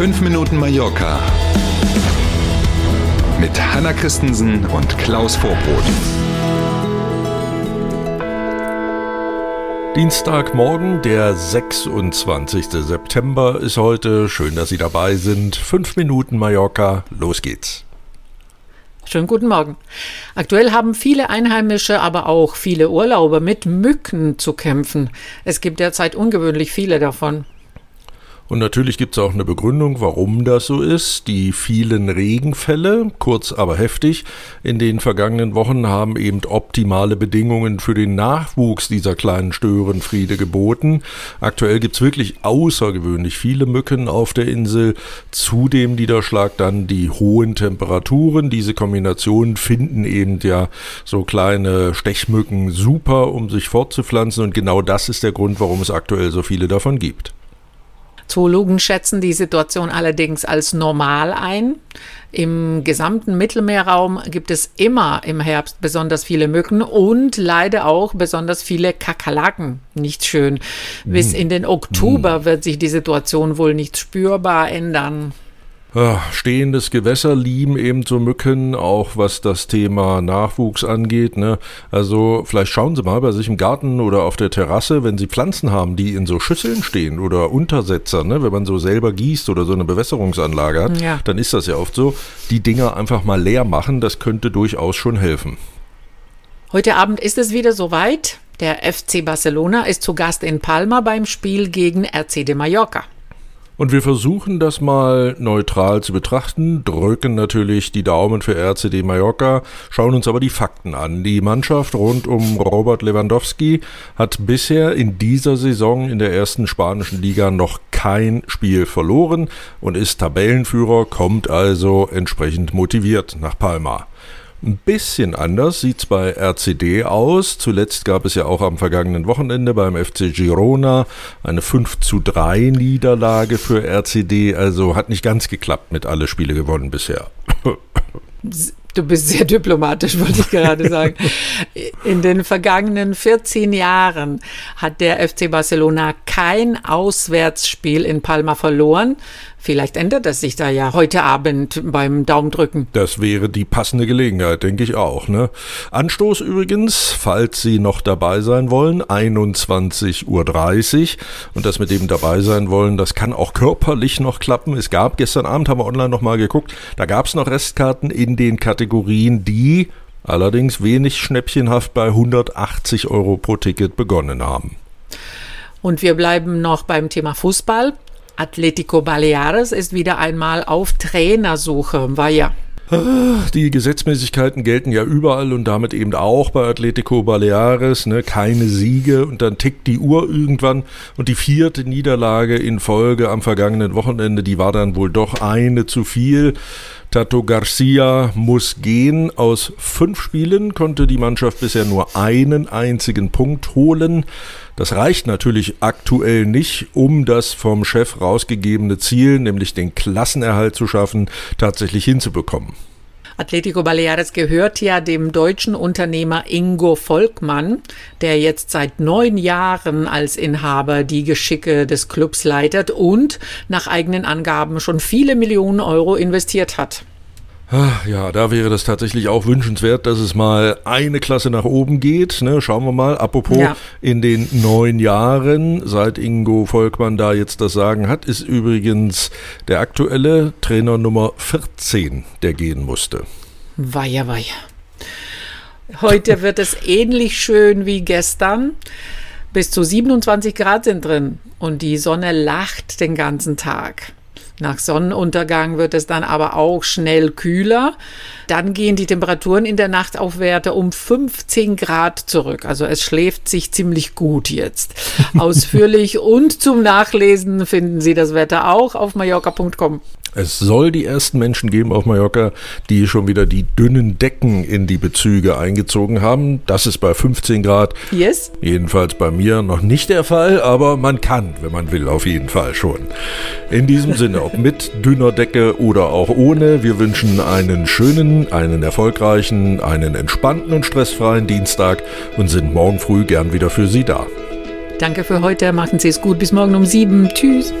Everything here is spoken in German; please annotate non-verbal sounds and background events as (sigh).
5 Minuten Mallorca mit Hanna Christensen und Klaus Vorbrot. Dienstagmorgen, der 26. September ist heute. Schön, dass Sie dabei sind. 5 Minuten Mallorca, los geht's. Schönen guten Morgen. Aktuell haben viele Einheimische, aber auch viele Urlauber mit Mücken zu kämpfen. Es gibt derzeit ungewöhnlich viele davon. Und natürlich gibt es auch eine Begründung, warum das so ist. Die vielen Regenfälle, kurz aber heftig, in den vergangenen Wochen haben eben optimale Bedingungen für den Nachwuchs dieser kleinen Störenfriede geboten. Aktuell gibt es wirklich außergewöhnlich viele Mücken auf der Insel. Zudem Niederschlag dann die hohen Temperaturen. Diese Kombination finden eben ja so kleine Stechmücken super, um sich fortzupflanzen. Und genau das ist der Grund, warum es aktuell so viele davon gibt. Zoologen schätzen die Situation allerdings als normal ein. Im gesamten Mittelmeerraum gibt es immer im Herbst besonders viele Mücken und leider auch besonders viele Kakerlaken. Nicht schön. Bis hm. in den Oktober hm. wird sich die Situation wohl nicht spürbar ändern. Stehendes Gewässer lieben eben so Mücken, auch was das Thema Nachwuchs angeht. Ne? Also vielleicht schauen Sie mal bei sich im Garten oder auf der Terrasse, wenn Sie Pflanzen haben, die in so Schüsseln stehen oder Untersetzer, ne? wenn man so selber gießt oder so eine Bewässerungsanlage hat, ja. dann ist das ja oft so. Die Dinger einfach mal leer machen, das könnte durchaus schon helfen. Heute Abend ist es wieder soweit. Der FC Barcelona ist zu Gast in Palma beim Spiel gegen RC de Mallorca. Und wir versuchen das mal neutral zu betrachten, drücken natürlich die Daumen für RCD Mallorca, schauen uns aber die Fakten an. Die Mannschaft rund um Robert Lewandowski hat bisher in dieser Saison in der ersten spanischen Liga noch kein Spiel verloren und ist Tabellenführer, kommt also entsprechend motiviert nach Palma. Ein bisschen anders sieht es bei RCD aus. Zuletzt gab es ja auch am vergangenen Wochenende beim FC Girona eine 5 zu 3 Niederlage für RCD. Also hat nicht ganz geklappt mit alle Spiele gewonnen bisher. Du bist sehr diplomatisch, wollte ich gerade sagen. In den vergangenen 14 Jahren hat der FC Barcelona kein Auswärtsspiel in Palma verloren. Vielleicht ändert das sich da ja heute Abend beim Daumendrücken. Das wäre die passende Gelegenheit, denke ich auch. Ne? Anstoß übrigens, falls Sie noch dabei sein wollen, 21.30 Uhr. Und das mit dem dabei sein wollen, das kann auch körperlich noch klappen. Es gab gestern Abend, haben wir online nochmal geguckt, da gab es noch Restkarten in den Kategorien, die allerdings wenig schnäppchenhaft bei 180 Euro pro Ticket begonnen haben. Und wir bleiben noch beim Thema Fußball. Atletico Baleares ist wieder einmal auf Trainersuche. War ja die Gesetzmäßigkeiten gelten ja überall und damit eben auch bei Atletico Baleares. Ne? Keine Siege und dann tickt die Uhr irgendwann. Und die vierte Niederlage in Folge am vergangenen Wochenende, die war dann wohl doch eine zu viel. Tato Garcia muss gehen. Aus fünf Spielen konnte die Mannschaft bisher nur einen einzigen Punkt holen. Das reicht natürlich aktuell nicht, um das vom Chef rausgegebene Ziel, nämlich den Klassenerhalt zu schaffen, tatsächlich hinzubekommen. Atletico Baleares gehört ja dem deutschen Unternehmer Ingo Volkmann, der jetzt seit neun Jahren als Inhaber die Geschicke des Clubs leitet und nach eigenen Angaben schon viele Millionen Euro investiert hat. Ah, ja, da wäre das tatsächlich auch wünschenswert, dass es mal eine Klasse nach oben geht. Ne? Schauen wir mal. Apropos, ja. in den neun Jahren, seit Ingo Volkmann da jetzt das Sagen hat, ist übrigens der aktuelle Trainer Nummer 14, der gehen musste. Weia, weia. Heute wird es ähnlich schön wie gestern. Bis zu 27 Grad sind drin und die Sonne lacht den ganzen Tag. Nach Sonnenuntergang wird es dann aber auch schnell kühler. Dann gehen die Temperaturen in der Nacht auf Werte um 15 Grad zurück. Also es schläft sich ziemlich gut jetzt. (laughs) Ausführlich und zum Nachlesen finden Sie das Wetter auch auf mallorca.com. Es soll die ersten Menschen geben auf Mallorca, die schon wieder die dünnen Decken in die Bezüge eingezogen haben. Das ist bei 15 Grad. Yes. Jedenfalls bei mir noch nicht der Fall, aber man kann, wenn man will, auf jeden Fall schon. In diesem Sinne, ob mit dünner Decke oder auch ohne, wir wünschen einen schönen, einen erfolgreichen, einen entspannten und stressfreien Dienstag und sind morgen früh gern wieder für Sie da. Danke für heute. Machen Sie es gut. Bis morgen um sieben. Tschüss.